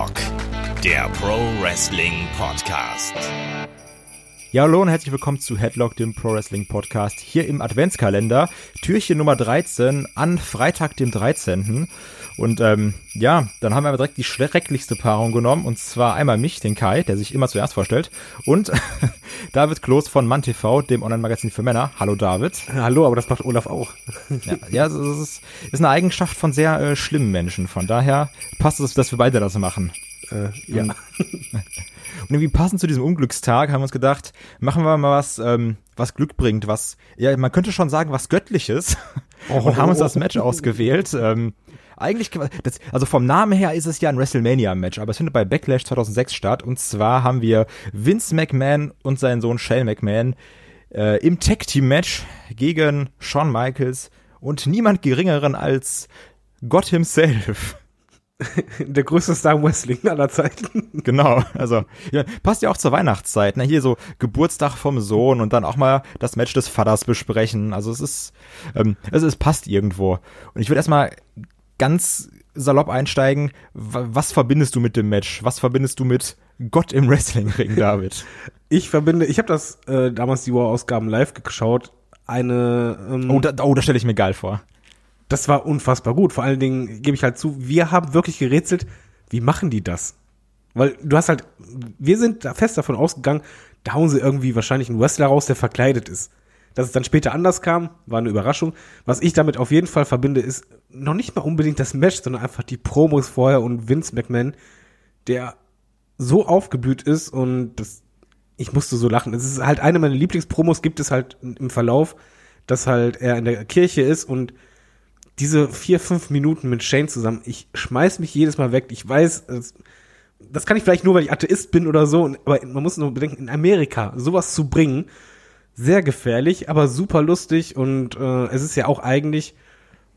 Headlock, der Pro Wrestling Podcast. Ja, hallo und herzlich willkommen zu Headlock, dem Pro Wrestling Podcast, hier im Adventskalender, Türchen Nummer 13 an Freitag, dem 13. Und ähm, ja, dann haben wir aber direkt die schrecklichste Paarung genommen, und zwar einmal mich, den Kai, der sich immer zuerst vorstellt, und David Kloß von MannTV, dem Online-Magazin für Männer. Hallo David. Hallo, aber das macht Olaf auch. Ja, ja das ist, ist eine Eigenschaft von sehr äh, schlimmen Menschen, von daher passt es, dass wir beide das machen. Äh, ja. Und, und irgendwie passend zu diesem Unglückstag haben wir uns gedacht, machen wir mal was, ähm, was Glück bringt, was, ja, man könnte schon sagen, was Göttliches. und haben uns das Match ausgewählt. Ähm, eigentlich, das, also vom Namen her ist es ja ein WrestleMania-Match, aber es findet bei Backlash 2006 statt. Und zwar haben wir Vince McMahon und seinen Sohn Shell McMahon äh, im Tag-Team-Match gegen Shawn Michaels und niemand geringeren als Gott himself. Der größte Star im Wrestling aller Zeiten. Genau, also ja, passt ja auch zur Weihnachtszeit. Ne? Hier so Geburtstag vom Sohn und dann auch mal das Match des Vaters besprechen. Also es ist, ähm, also es passt irgendwo. Und ich würde erstmal ganz salopp einsteigen. Was verbindest du mit dem Match? Was verbindest du mit Gott im Wrestlingring, David? ich verbinde, ich habe das äh, damals die War-Ausgaben live geschaut. Eine. Ähm, oh, da, oh, das stelle ich mir geil vor. Das war unfassbar gut. Vor allen Dingen gebe ich halt zu, wir haben wirklich gerätselt, wie machen die das? Weil du hast halt, wir sind da fest davon ausgegangen, da hauen sie irgendwie wahrscheinlich einen Wrestler raus, der verkleidet ist. Dass es dann später anders kam, war eine Überraschung. Was ich damit auf jeden Fall verbinde, ist noch nicht mal unbedingt das Match, sondern einfach die Promos vorher und Vince McMahon, der so aufgeblüht ist und das, ich musste so lachen. Es ist halt eine meiner Lieblingspromos, gibt es halt im Verlauf, dass halt er in der Kirche ist und diese vier, fünf Minuten mit Shane zusammen, ich schmeiß mich jedes Mal weg. Ich weiß, das kann ich vielleicht nur, weil ich Atheist bin oder so, aber man muss nur bedenken, in Amerika sowas zu bringen, sehr gefährlich, aber super lustig und äh, es ist ja auch eigentlich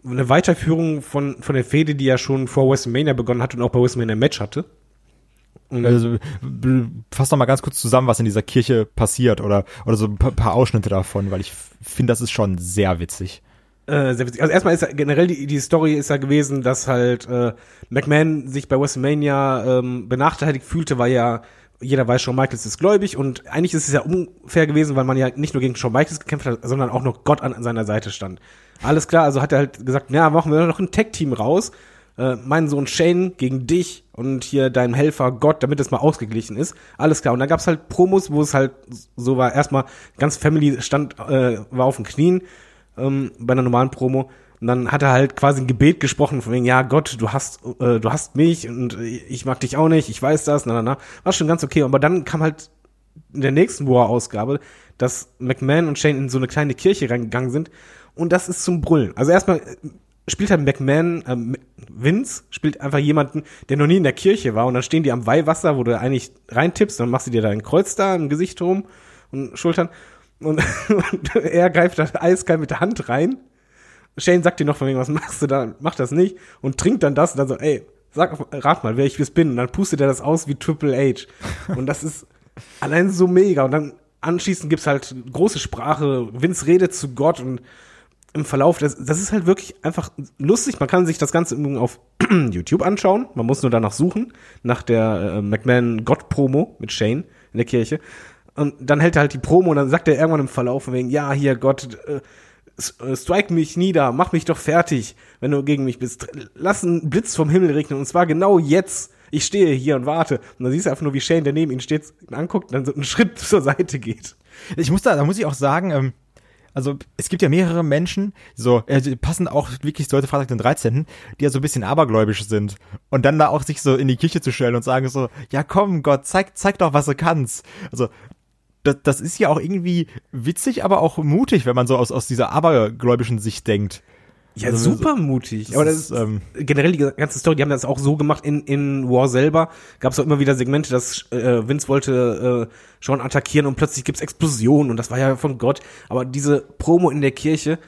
eine Weiterführung von, von der Fehde, die ja schon vor WrestleMania begonnen hat und auch bei WrestleMania ein Match hatte. Und also, fass doch mal ganz kurz zusammen, was in dieser Kirche passiert oder, oder so ein paar Ausschnitte davon, weil ich finde, das ist schon sehr witzig. Äh, sehr witzig. Also erstmal ist ja, generell die, die Story ist ja gewesen, dass halt äh, McMahon sich bei WrestleMania ähm, benachteiligt fühlte, weil ja jeder weiß, Shawn Michaels ist gläubig und eigentlich ist es ja unfair gewesen, weil man ja nicht nur gegen Shawn Michaels gekämpft hat, sondern auch noch Gott an, an seiner Seite stand. Alles klar, also hat er halt gesagt, ja, machen wir noch ein Tag-Team raus. Äh, mein Sohn Shane gegen dich und hier dein Helfer Gott, damit es mal ausgeglichen ist. Alles klar. Und dann gab's halt Promos, wo es halt so war, erstmal ganz Family stand, äh, war auf den Knien ähm, bei einer normalen Promo. Und dann hat er halt quasi ein Gebet gesprochen von wegen, ja Gott, du hast, äh, du hast mich und ich mag dich auch nicht, ich weiß das, na, na, na. War schon ganz okay. Aber dann kam halt in der nächsten War-Ausgabe, dass McMahon und Shane in so eine kleine Kirche reingegangen sind und das ist zum Brüllen. Also erstmal äh, spielt halt McMahon, äh, Vince spielt einfach jemanden, der noch nie in der Kirche war und dann stehen die am Weihwasser, wo du eigentlich reintippst, dann machst du dir da ein Kreuz da im Gesicht rum und Schultern und, und er greift da eiskalt mit der Hand rein Shane sagt dir noch von wegen, was machst du da? Mach das nicht. Und trinkt dann das und dann so, ey, sag, rat mal, wer ich bin. Und dann pustet er das aus wie Triple H. Und das ist allein so mega. Und dann anschließend gibt's halt große Sprache. Vince redet zu Gott und im Verlauf, das, das ist halt wirklich einfach lustig. Man kann sich das Ganze auf YouTube anschauen. Man muss nur danach suchen, nach der äh, McMahon Gott-Promo mit Shane in der Kirche. Und dann hält er halt die Promo und dann sagt er irgendwann im Verlauf wegen, ja, hier, Gott, äh, strike mich nieder, mach mich doch fertig, wenn du gegen mich bist. Lass einen Blitz vom Himmel regnen und zwar genau jetzt. Ich stehe hier und warte. Und dann siehst du einfach nur, wie Shane, der neben ihm steht, ihn anguckt und dann so einen Schritt zur Seite geht. Ich muss da, da muss ich auch sagen, ähm, also es gibt ja mehrere Menschen, so, äh, passen auch wirklich Leute Freitag den 13., die ja so ein bisschen abergläubisch sind. Und dann da auch sich so in die Kirche zu stellen und sagen so, ja komm Gott, zeig, zeig doch, was du kannst. Also das, das ist ja auch irgendwie witzig, aber auch mutig, wenn man so aus, aus dieser abergläubischen Sicht denkt. Ja, also, super mutig. Das aber das ist, ähm, generell die ganze Story, die haben das auch so gemacht in, in War selber. Gab es auch immer wieder Segmente, dass äh, Vince wollte äh, schon attackieren und plötzlich gibt's Explosionen und das war ja von Gott. Aber diese Promo in der Kirche,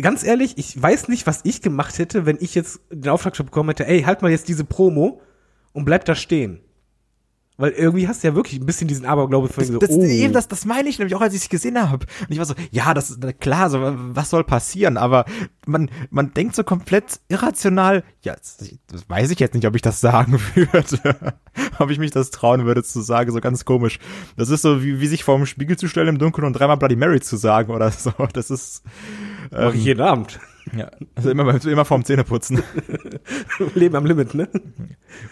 ganz ehrlich, ich weiß nicht, was ich gemacht hätte, wenn ich jetzt den Auftrag bekommen hätte, ey, halt mal jetzt diese Promo und bleib da stehen. Weil irgendwie hast du ja wirklich ein bisschen diesen Aberglaube von Das, so, das, oh. eben, das, das meine ich nämlich auch, als ich es gesehen habe. Und ich war so, ja, das ist klar, so, was soll passieren? Aber man, man denkt so komplett irrational, ja, das, das weiß ich jetzt nicht, ob ich das sagen würde. ob ich mich das trauen würde zu sagen, so ganz komisch. Das ist so, wie, wie sich vor dem Spiegel zu stellen im Dunkeln und dreimal Bloody Mary zu sagen oder so. Das ist, Mach ich jeden Abend. Ja, also immer, immer vorm Zähneputzen. Leben am Limit, ne?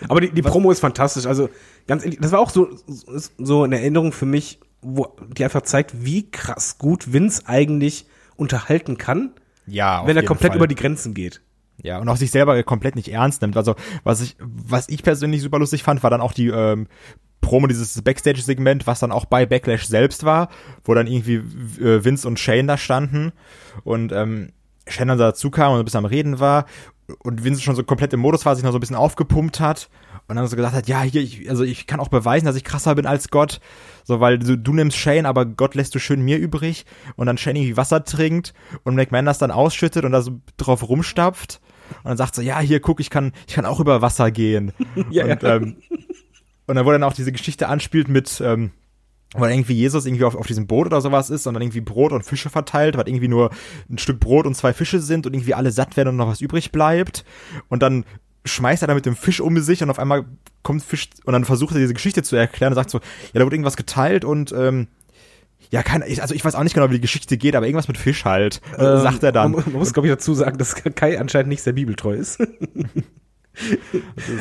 Aber die, die Promo ist fantastisch. Also ganz ehrlich, das war auch so, so eine Erinnerung für mich, wo die einfach zeigt, wie krass gut Vince eigentlich unterhalten kann, Ja, wenn er komplett Fall. über die Grenzen geht. Ja, und auch sich selber komplett nicht ernst nimmt. Also, was ich, was ich persönlich super lustig fand, war dann auch die ähm, Promo, dieses Backstage-Segment, was dann auch bei Backlash selbst war, wo dann irgendwie äh, Vince und Shane da standen und ähm, Shane dann dazu kam und ein bisschen am Reden war und Vince schon so komplett im Modus war, sich noch so ein bisschen aufgepumpt hat und dann so gesagt hat, ja, hier, ich, also ich kann auch beweisen, dass ich krasser bin als Gott, so, weil du, du nimmst Shane, aber Gott lässt du schön mir übrig und dann Shane irgendwie Wasser trinkt und McMahon das dann ausschüttet und da so drauf rumstapft und dann sagt so, ja, hier, guck, ich kann, ich kann auch über Wasser gehen. Ja, und, ja. Ähm, und dann, wo dann auch diese Geschichte anspielt mit, ähm, dann irgendwie Jesus irgendwie auf, auf diesem Boot oder sowas ist und dann irgendwie Brot und Fische verteilt, weil irgendwie nur ein Stück Brot und zwei Fische sind und irgendwie alle satt werden und noch was übrig bleibt. Und dann schmeißt er da mit dem Fisch um sich und auf einmal kommt Fisch und dann versucht er diese Geschichte zu erklären und sagt so, ja, da wurde irgendwas geteilt und ähm, ja, keine, also ich weiß auch nicht genau, wie die Geschichte geht, aber irgendwas mit Fisch halt, Ähm, sagt er dann. Man muss, glaube ich, dazu sagen, dass Kai anscheinend nicht sehr bibeltreu ist.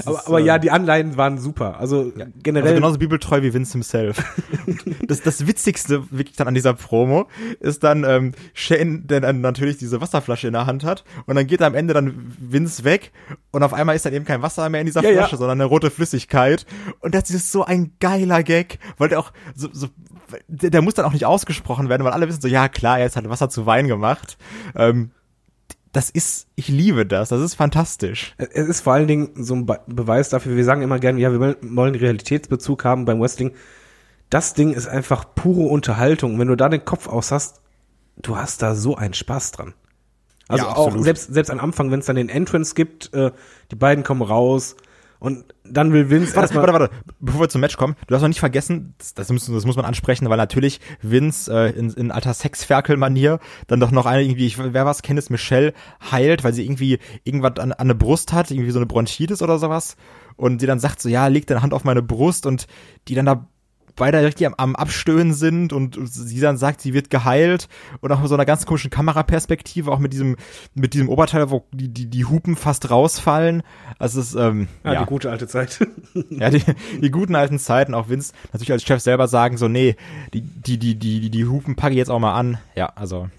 Aber, ist, aber ja, die Anleihen waren super. Also generell. Also genauso bibeltreu wie Vince himself. das, das Witzigste wirklich dann an dieser Promo ist dann ähm, Shane, der dann natürlich diese Wasserflasche in der Hand hat und dann geht am Ende dann Vince weg und auf einmal ist dann eben kein Wasser mehr in dieser Ja, ja. Flasche, sondern eine rote Flüssigkeit und das ist so ein geiler Gag, weil der auch so, so der, der muss dann auch nicht ausgesprochen werden, weil alle wissen so, ja klar, er hat halt Wasser zu Wein gemacht. Ähm, das ist, ich liebe das, das ist fantastisch. Es ist vor allen Dingen so ein Be Beweis dafür, wir sagen immer gerne, ja, wir wollen- Realitätsbezug haben beim Wrestling. Das Ding ist einfach pure Unterhaltung. Wenn du da den Kopf aus hast, du hast da so einen Spaß dran. Also Ja, auch selbst, selbst am Anfang, wenn es dann den Entrance gibt, äh, die beiden kommen raus und dann will Vince Warte, warte, warte, bevor wir zum Match kommen, du darfst noch nicht vergessen, das, das, muss, das muss man ansprechen, weil natürlich Vince äh, in, in alter Sexferkel-Manier dann doch noch eine irgendwie, ich, wer war's, Candice Michelle heilt, weil sie irgendwie irgendwas an, an der Brust hat, irgendwie so eine Bronchitis oder sowas. Und die dann sagt so, ja, leg deine Hand auf meine Brust und die dann da beide richtig am, am Abstöhnen sind und sie dann sagt, sie wird geheilt und auch mit so einer ganz komischen Kameraperspektive, auch mit diesem, mit diesem Oberteil, wo die, die, die Hupen fast rausfallen. Also es ist, ähm, ja, ja. die gute alte Zeit. Ja, die, die guten alten Zeiten, auch Vince natürlich als Chef selber sagen so, nee, die, die, die, die, die, Hupen packe ich jetzt auch mal an. Ja, also.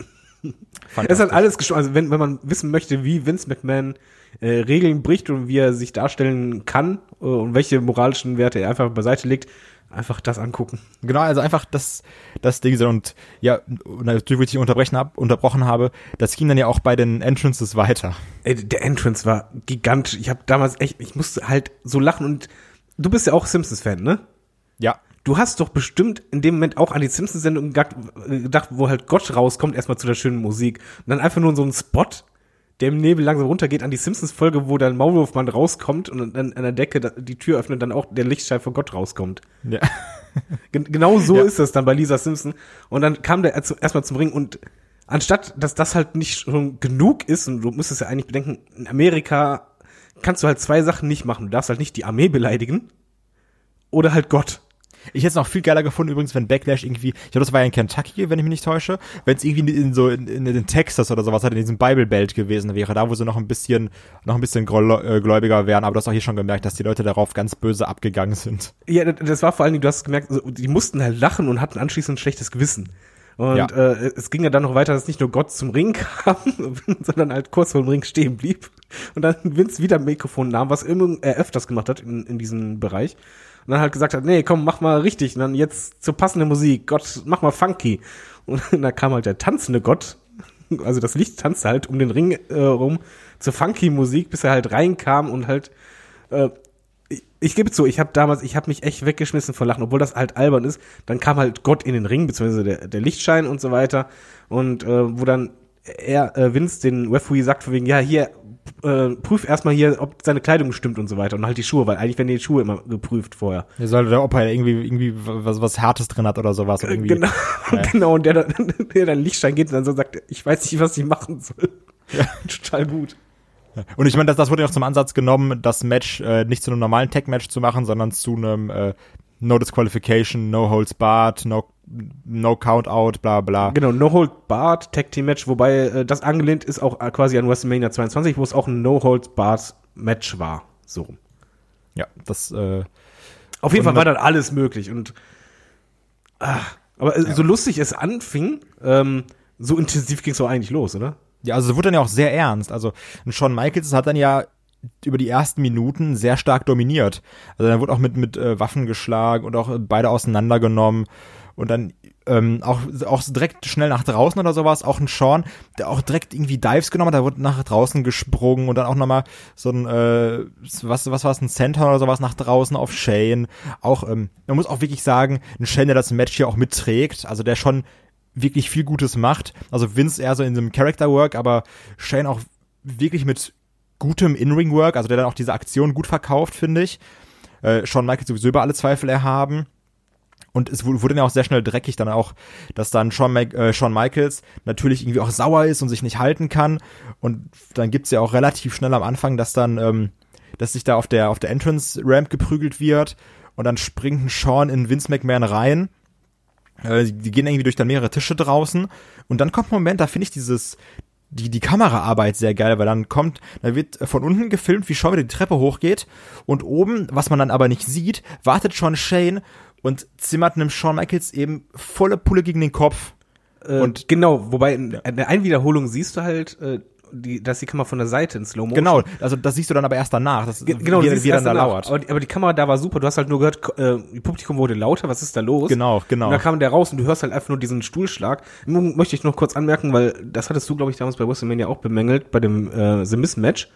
Es halt alles gesch- also wenn, wenn man wissen möchte, wie Vince McMahon äh, Regeln bricht und wie er sich darstellen kann äh, und welche moralischen Werte er einfach beiseite legt, einfach das angucken. Genau, also einfach das, das Ding so und ja, natürlich, wo ich dich unterbrechen hab, unterbrochen habe, das ging dann ja auch bei den Entrances weiter. Ey, der Entrance war gigantisch. Ich habe damals echt, ich musste halt so lachen und du bist ja auch Simpsons-Fan, ne? Ja. Du hast doch bestimmt in dem Moment auch an die Simpsons-Sendung gedacht, gedacht, wo halt Gott rauskommt, erstmal zu der schönen Musik. Und dann einfach nur so ein Spot, der im Nebel langsam runtergeht an die Simpsons-Folge, wo dann Maulwurfmann rauskommt und dann an der Decke die Tür öffnet, dann auch der Lichtschein von Gott rauskommt. Ja. Gen genau so Ja. ist das dann bei Lisa Simpson. Und dann kam der erst- erstmal zum Ring und anstatt, dass das halt nicht schon genug ist, und du müsstest ja eigentlich bedenken, in Amerika kannst du halt zwei Sachen nicht machen. Du darfst halt nicht die Armee beleidigen oder halt Gott. Ich hätte es noch viel geiler gefunden, übrigens, wenn Backlash irgendwie, ich glaube, das war ja in Kentucky, wenn ich mich nicht täusche, wenn es irgendwie in so in, in, in Texas oder sowas halt in diesem Bible Belt gewesen wäre, da wo sie noch ein bisschen, noch ein bisschen äh, gläubiger wären, aber du hast auch hier schon gemerkt, dass die Leute darauf ganz böse abgegangen sind. Ja, das- war vor allen Dingen, du hast gemerkt, die mussten halt lachen und hatten anschließend ein schlechtes Gewissen. Und Ja. äh, es ging ja dann noch weiter, dass nicht nur Gott zum Ring kam, sondern halt kurz vor dem Ring stehen blieb. Und dann Vince wieder ein Mikrofon nahm, was immer er öfters gemacht hat in, in diesem Bereich. Und dann halt gesagt hat, nee, komm, mach mal richtig. Und dann jetzt zur passenden Musik, Gott, mach mal funky. Und dann kam halt der tanzende Gott, also das Licht tanzte halt um den Ring äh, rum zur funky Musik, bis er halt reinkam und halt äh, ich, gebe zu, ich habe damals, ich habe mich echt weggeschmissen vor Lachen, obwohl das halt albern ist. Dann kam halt Gott in den Ring, beziehungsweise der, der Lichtschein und so weiter. Und äh, wo dann er, äh, Vince, den Referee sagt von wegen, ja, hier, äh, prüf erstmal hier, ob seine Kleidung stimmt und so weiter und halt die Schuhe, weil eigentlich werden die Schuhe immer geprüft vorher. Ja, sollte der Opa irgendwie, irgendwie was, was Hartes drin hat oder sowas. Oder irgendwie. Genau, Ja. genau, und der dann, der dann Lichtschein geht und dann so sagt, ich weiß nicht, was ich machen soll. Ja. Total gut. Und ich meine, das, das wurde ja auch zum Ansatz genommen, das Match äh, nicht zu einem normalen Tag-Match zu machen, sondern zu einem äh, No Disqualification, No Holds Barred, No, no Count Out, bla bla. Genau, No Hold Barred Tag Team Match, wobei äh, das angelehnt ist auch äh, quasi an WrestleMania 22, wo es auch ein No Hold Barred Match war. So. Ja, das äh, Auf jeden Fall war dann alles möglich und ah, aber äh, so lustig es anfing, ähm, so intensiv ging es auch eigentlich los, oder? Ja, also es wurde dann ja auch sehr ernst. Also ein Shawn Michaels hat dann ja über die ersten Minuten sehr stark dominiert. Also dann wurde auch mit, mit äh, Waffen geschlagen und auch äh, beide auseinandergenommen. Und dann ähm, auch, auch direkt schnell nach draußen oder sowas. Auch ein Sean, der auch direkt irgendwie Dives genommen hat, da wurde nach draußen gesprungen und dann auch nochmal so ein, äh, was, was war es, ein Center oder sowas nach draußen auf Shane. Auch, ähm, man muss auch wirklich sagen, ein Shane, der das Match hier auch mitträgt, also der schon wirklich viel Gutes macht. Also Vince eher so in diesem Character Work, aber Shane auch wirklich mit gutem In-Ring-Work, also der dann auch diese Aktion gut verkauft, finde ich. Äh, Shawn Michaels sowieso über alle Zweifel erhaben. Und es wu- wurde dann auch sehr schnell dreckig dann auch, dass dann Shawn, äh, Shawn Michaels natürlich irgendwie auch sauer ist und sich nicht halten kann. Und dann gibt's ja auch relativ schnell am Anfang, dass dann, ähm, dass sich da auf der, auf der Entrance-Ramp geprügelt wird. Und dann springt ein Shawn in Vince McMahon rein. Äh, die die gehen irgendwie durch dann mehrere Tische draußen. Und dann kommt ein Moment, da finde ich dieses, die, die Kameraarbeit sehr geil, weil dann kommt, da wird von unten gefilmt, wie Shawn wieder die Treppe hochgeht und oben, was man dann aber nicht sieht, wartet schon Shane und zimmert einem Shawn Michaels eben volle Pulle gegen den Kopf. Äh, und genau, wobei in, in der Einwiederholung siehst du halt, äh, die, dass die Kamera von der Seite in Slow Motion. Genau, also das siehst du dann aber erst danach, das, Ge- Genau, wie, wie dann da lauert. Aber, die- aber die Kamera da war super. Du hast halt nur gehört, äh, Publikum wurde lauter. Was ist da los? Genau, genau. Und dann kam der raus und du hörst halt einfach nur diesen Stuhlschlag. Nun möchte ich noch kurz anmerken, weil das hattest du, glaube ich, damals bei WrestleMania auch bemängelt, bei dem äh, The Miz Match,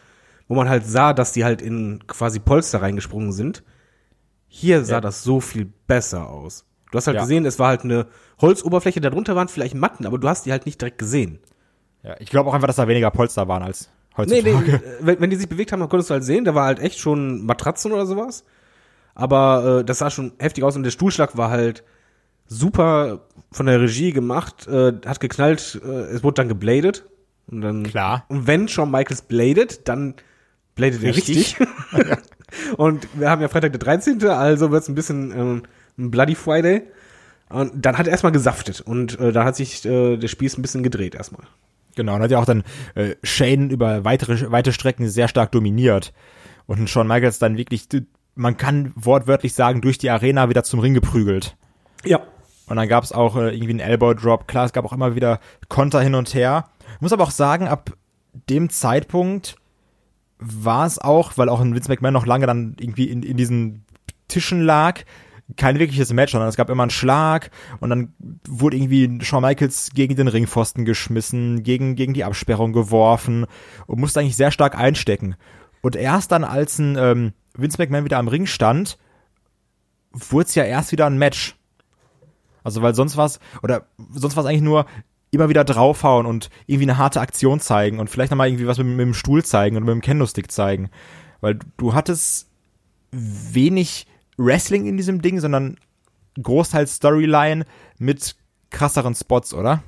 wo man halt sah, dass die halt in quasi Polster reingesprungen sind. Hier sah Ja. das so viel besser aus. Du hast halt Ja. gesehen, es war halt eine Holzoberfläche, darunter waren vielleicht Matten, aber du hast die halt nicht direkt gesehen. Ja, ich glaube auch einfach, dass da weniger Polster waren als Nee, heutzutage. nee, äh, wenn, wenn die sich bewegt haben, dann konntest du halt sehen, da war halt echt schon Matratzen oder sowas. Aber äh, das sah schon heftig aus und der Stuhlschlag war halt super von der Regie gemacht, äh, hat geknallt, äh, es wurde dann gebladet. Und dann, Klar. Und wenn Shawn Michaels bladet, dann bladet er Richtig. richtig. und wir haben ja Freitag der 13., also wird es ein bisschen ähm, ein Bloody Friday. Und dann hat er erstmal gesaftet und äh, da hat sich äh, der Spieß ein bisschen gedreht erstmal. Genau, und hat ja auch dann äh, Shane über weitere, weite Strecken sehr stark dominiert. Und Shawn Michaels dann wirklich, man kann wortwörtlich sagen, durch die Arena wieder zum Ring geprügelt. Ja. Und dann gab es auch äh, irgendwie einen Elbow Drop. Klar, es gab auch immer wieder Konter hin und her. Muss aber auch sagen, ab dem Zeitpunkt war es auch, weil auch ein Vince McMahon noch lange dann irgendwie in, in diesen Tischen lag, kein wirkliches Match, sondern es gab immer einen Schlag und dann wurde irgendwie Shawn Michaels gegen den Ringpfosten geschmissen, gegen, gegen die Absperrung geworfen und musste eigentlich sehr stark einstecken. Und erst dann, als ein ähm, Vince McMahon wieder am Ring stand, wurde es ja erst wieder ein Match. Also weil sonst was oder sonst was eigentlich nur immer wieder draufhauen und irgendwie eine harte Aktion zeigen und vielleicht nochmal irgendwie was mit, mit dem Stuhl zeigen oder mit dem Kendo-Stick zeigen. Weil du hattest wenig Wrestling in diesem Ding, sondern großteils Storyline mit krasseren Spots, oder?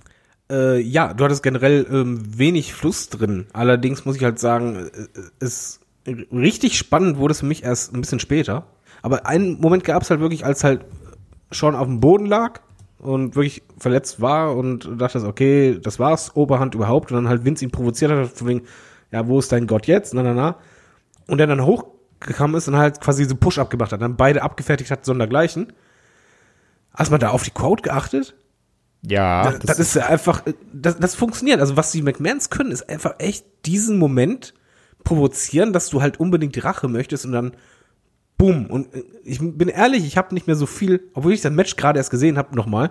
Äh, ja, du hattest generell ähm, wenig Fluss drin. Allerdings muss ich halt sagen, äh, es richtig spannend wurde es für mich erst ein bisschen später. Aber einen Moment gab es halt wirklich, als halt schon auf dem Boden lag und wirklich verletzt war und dachte, okay, das war's, Oberhand überhaupt. Und dann halt Vince ihn provoziert hat, von wegen, ja, wo ist dein Gott jetzt? Na, na, na. Und der dann hochgekommen ist und halt quasi so Push-Up gemacht hat, dann beide abgefertigt hat, sondergleichen. Hast du mal da auf die Quote geachtet? Ja. das, das ist ja einfach, äh, das, das funktioniert. Also was die McMahons können, ist einfach echt diesen Moment provozieren, dass du halt unbedingt die Rache möchtest und dann boom. Und äh, ich bin ehrlich, ich habe nicht mehr so viel, obwohl ich das Match gerade erst gesehen habe, nochmal,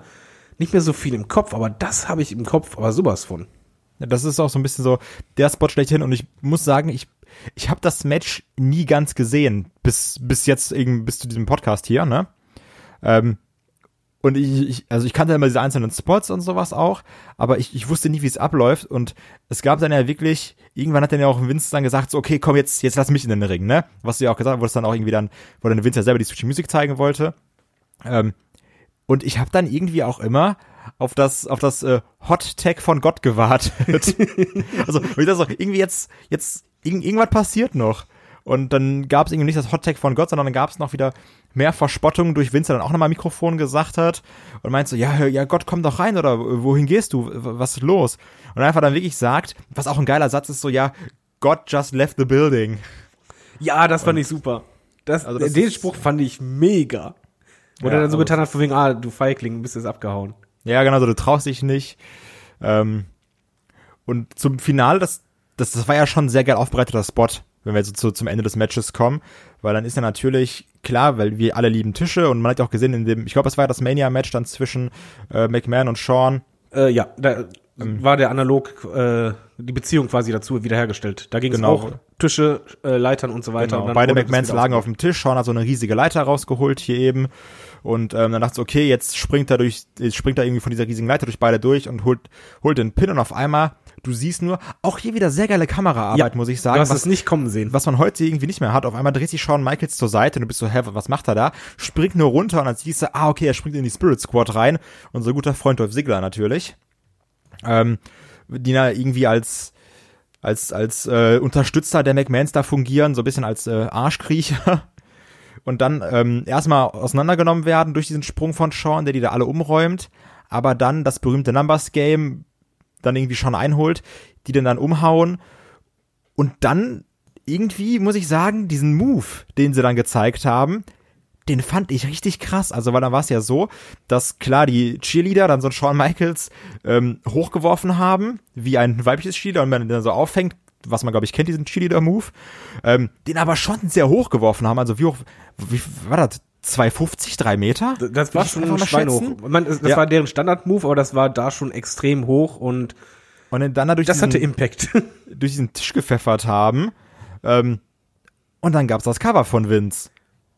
nicht mehr so viel im Kopf, aber das habe ich im Kopf, aber sowas von. Das ist auch so ein bisschen so der Spot schlechthin und ich muss sagen, ich ich habe das Match nie ganz gesehen bis bis jetzt eben bis zu diesem Podcast hier, ne? Ähm, Und ich, ich, also ich kannte immer diese einzelnen Spots und sowas auch, aber ich, ich wusste nie, wie es abläuft. Und es gab dann ja wirklich, irgendwann hat dann ja auch Vince dann gesagt, so, okay, komm, jetzt, jetzt lass mich in den Ring, ne? Was du ja auch gesagt hast, wo es dann auch irgendwie dann, wo dann Vince ja selber die Switch Music zeigen wollte. Ähm, und ich habe dann irgendwie auch immer auf das auf das äh, Hot Tag von Gott gewartet. also ich dachte so, irgendwie jetzt jetzt irgend, irgendwas passiert noch. Und dann gab es irgendwie nicht das Hot Tag von Gott, sondern dann gab es noch wieder mehr Verspottungen durch Vince, der dann auch nochmal Mikrofon gesagt hat und meinte so, ja, ja Gott, komm doch rein oder wohin gehst du? Was ist los? Und einfach dann wirklich sagt, was auch ein geiler Satz ist, so, ja, God just left the building. Ja, das fand und, ich super. Das, also das den Spruch fand ich mega. Wo ja, er dann so getan hat, von wegen, ah, du Feigling, bist jetzt abgehauen. Ja, genau, so, du traust dich nicht. Ähm, und zum Finale, das, das, das war ja schon ein sehr geil aufbereiteter Spot, wenn wir jetzt so zum Ende des Matches kommen, weil dann ist ja natürlich klar, weil wir alle lieben Tische und man hat ja auch gesehen in dem, ich glaube, es war ja das Mania-Match dann zwischen äh, McMahon und Sean. Äh, ja, da ähm, war der analog äh, die Beziehung quasi dazu wiederhergestellt. Da ging es genau. auch Tische, äh, Leitern und so weiter. Genau. Beide McMahons lagen auf dem Tisch, Sean hat so eine riesige Leiter rausgeholt hier eben und ähm, dann dachte ich, okay, jetzt springt er durch, jetzt springt er irgendwie von dieser riesigen Leiter durch beide durch und holt, holt den Pin und auf einmal Du siehst nur, auch hier wieder sehr geile Kameraarbeit, ja, muss ich sagen. Du hast was, es nicht kommen sehen. Was man heute irgendwie nicht mehr hat. Auf einmal dreht sich Shawn Michaels zur Seite und du bist so, hä, was macht er da? Springt nur runter und dann siehst du, ah, okay, er springt in die Spirit Squad rein. Unser guter Freund Dolph Ziggler natürlich. Ähm, die da irgendwie als, als, als äh, Unterstützer der McMahons da fungieren, so ein bisschen als äh, Arschkriecher und dann ähm, erstmal auseinandergenommen werden durch diesen Sprung von Sean, der die da alle umräumt, aber dann das berühmte Numbers Game dann irgendwie schon einholt, die den dann umhauen und dann irgendwie, muss ich sagen, diesen Move, den sie dann gezeigt haben, den fand ich richtig krass. Also, weil dann war es ja so, dass klar die Cheerleader dann so einen Shawn Michaels ähm, hochgeworfen haben, wie ein weibliches Cheerleader, und wenn man den dann so auffängt, was man, glaube ich, kennt, diesen Cheerleader-Move, ähm, den aber schon sehr hoch geworfen haben. Also wie hoch, wie war das? 250, drei Meter? Das war schon ein Schwein hoch. Man, das ja. war deren Standard-Move, aber das war da schon extrem hoch und, und dann dadurch das diesen, hatte Impact. durch diesen Tisch gepfeffert haben. Ähm, und dann gab's das Cover von Vince.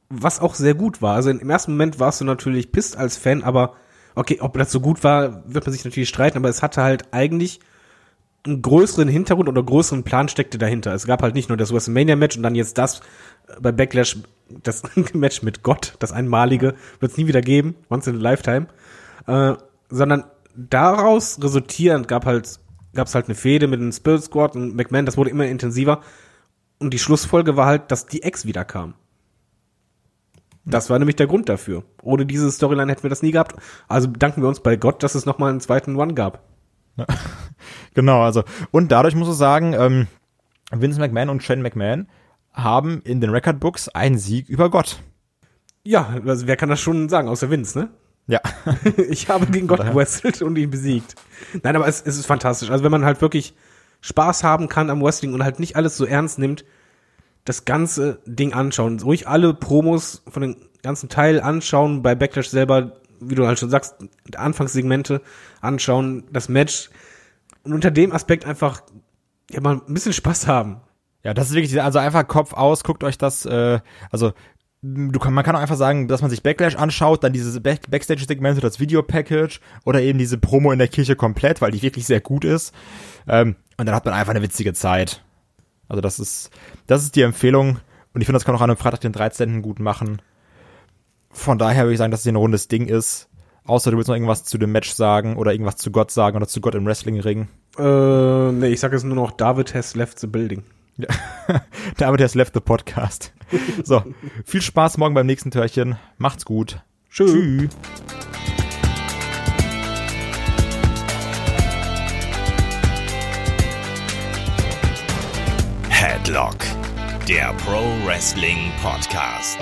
Was auch sehr gut war. Also im ersten Moment warst du natürlich pisst als Fan, aber okay, ob das so gut war, wird man sich natürlich streiten, aber es hatte halt eigentlich einen größeren Hintergrund oder größeren Plan steckte dahinter. Es gab halt nicht nur das WrestleMania-Match und dann jetzt das bei Backlash, das Match mit Gott, das einmalige, wird es nie wieder geben, once in a lifetime, äh, sondern daraus resultierend gab halt, gab es halt eine Fehde mit dem Spirit Squad und McMahon, das wurde immer intensiver und die Schlussfolge war halt, dass die Ex wieder kam. Das war nämlich der Grund dafür. Ohne diese Storyline hätten wir das nie gehabt. Also danken wir uns bei Gott, dass es nochmal einen zweiten One gab. genau, also und dadurch muss ich sagen, ähm, Vince McMahon und Shane McMahon haben in den Record Books einen Sieg über Gott. Ja, also wer kann das schon sagen, außer Vince, ne? Ja. ich habe gegen Gott gewrestelt und ihn besiegt. Nein, aber es, es ist fantastisch. Also wenn man halt wirklich Spaß haben kann am Wrestling und halt nicht alles so ernst nimmt, das ganze Ding anschauen. Ruhig alle Promos von den ganzen Teil anschauen, bei Backlash selber wie du halt schon sagst, Anfangssegmente anschauen, das Match und unter dem Aspekt einfach ja mal ein bisschen Spaß haben. Ja, das ist wirklich, also einfach Kopf aus, guckt euch das, äh, also du kann, man kann auch einfach sagen, dass man sich Backlash anschaut, dann diese Back Backstage-Segmente, das Video-Package oder eben diese Promo in der Kirche komplett, weil die wirklich sehr gut ist. Ähm, und dann hat man einfach eine witzige Zeit. Also das ist, das ist die Empfehlung. Und ich finde, das kann auch an einem Freitag den 13. gut machen. Von daher würde ich sagen, dass es hier ein rundes Ding ist. Außer du willst noch irgendwas zu dem Match sagen oder irgendwas zu Gott sagen oder zu Gott im Wrestling-Ring. Äh, nee, ich sage jetzt nur noch, David has left the building. Ja. David has left the podcast. so, viel Spaß morgen beim nächsten Törchen. Macht's gut. Tschüss. Tschüss. Headlock, der Pro Wrestling Podcast.